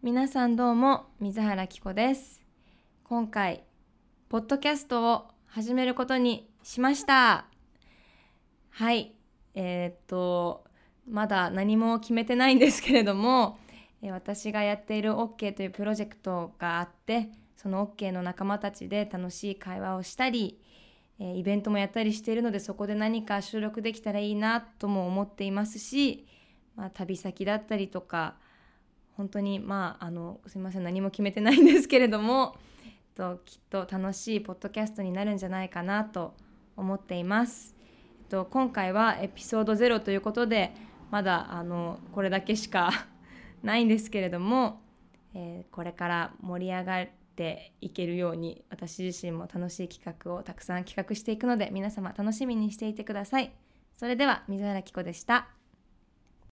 皆さんどうも水原希子です。今回ポッドキャストを始めることにしました。はい。えー、っとまだ何も決めてないんですけれども私がやっている OK というプロジェクトがあってその OK の仲間たちで楽しい会話をしたりイベントもやったりしているのでそこで何か収録できたらいいなとも思っていますし、まあ、旅先だったりとか本当にまああのすいません何も決めてないんですけれども、えっと、きっと楽しいポッドキャストになるんじゃないかなと思っています。えっと、今回はエピソード0ということでまだあのこれだけしかないんですけれども、えー、これから盛り上がっていけるように私自身も楽しい企画をたくさん企画していくので皆様楽しみにしていてください。それでは水原希子でした。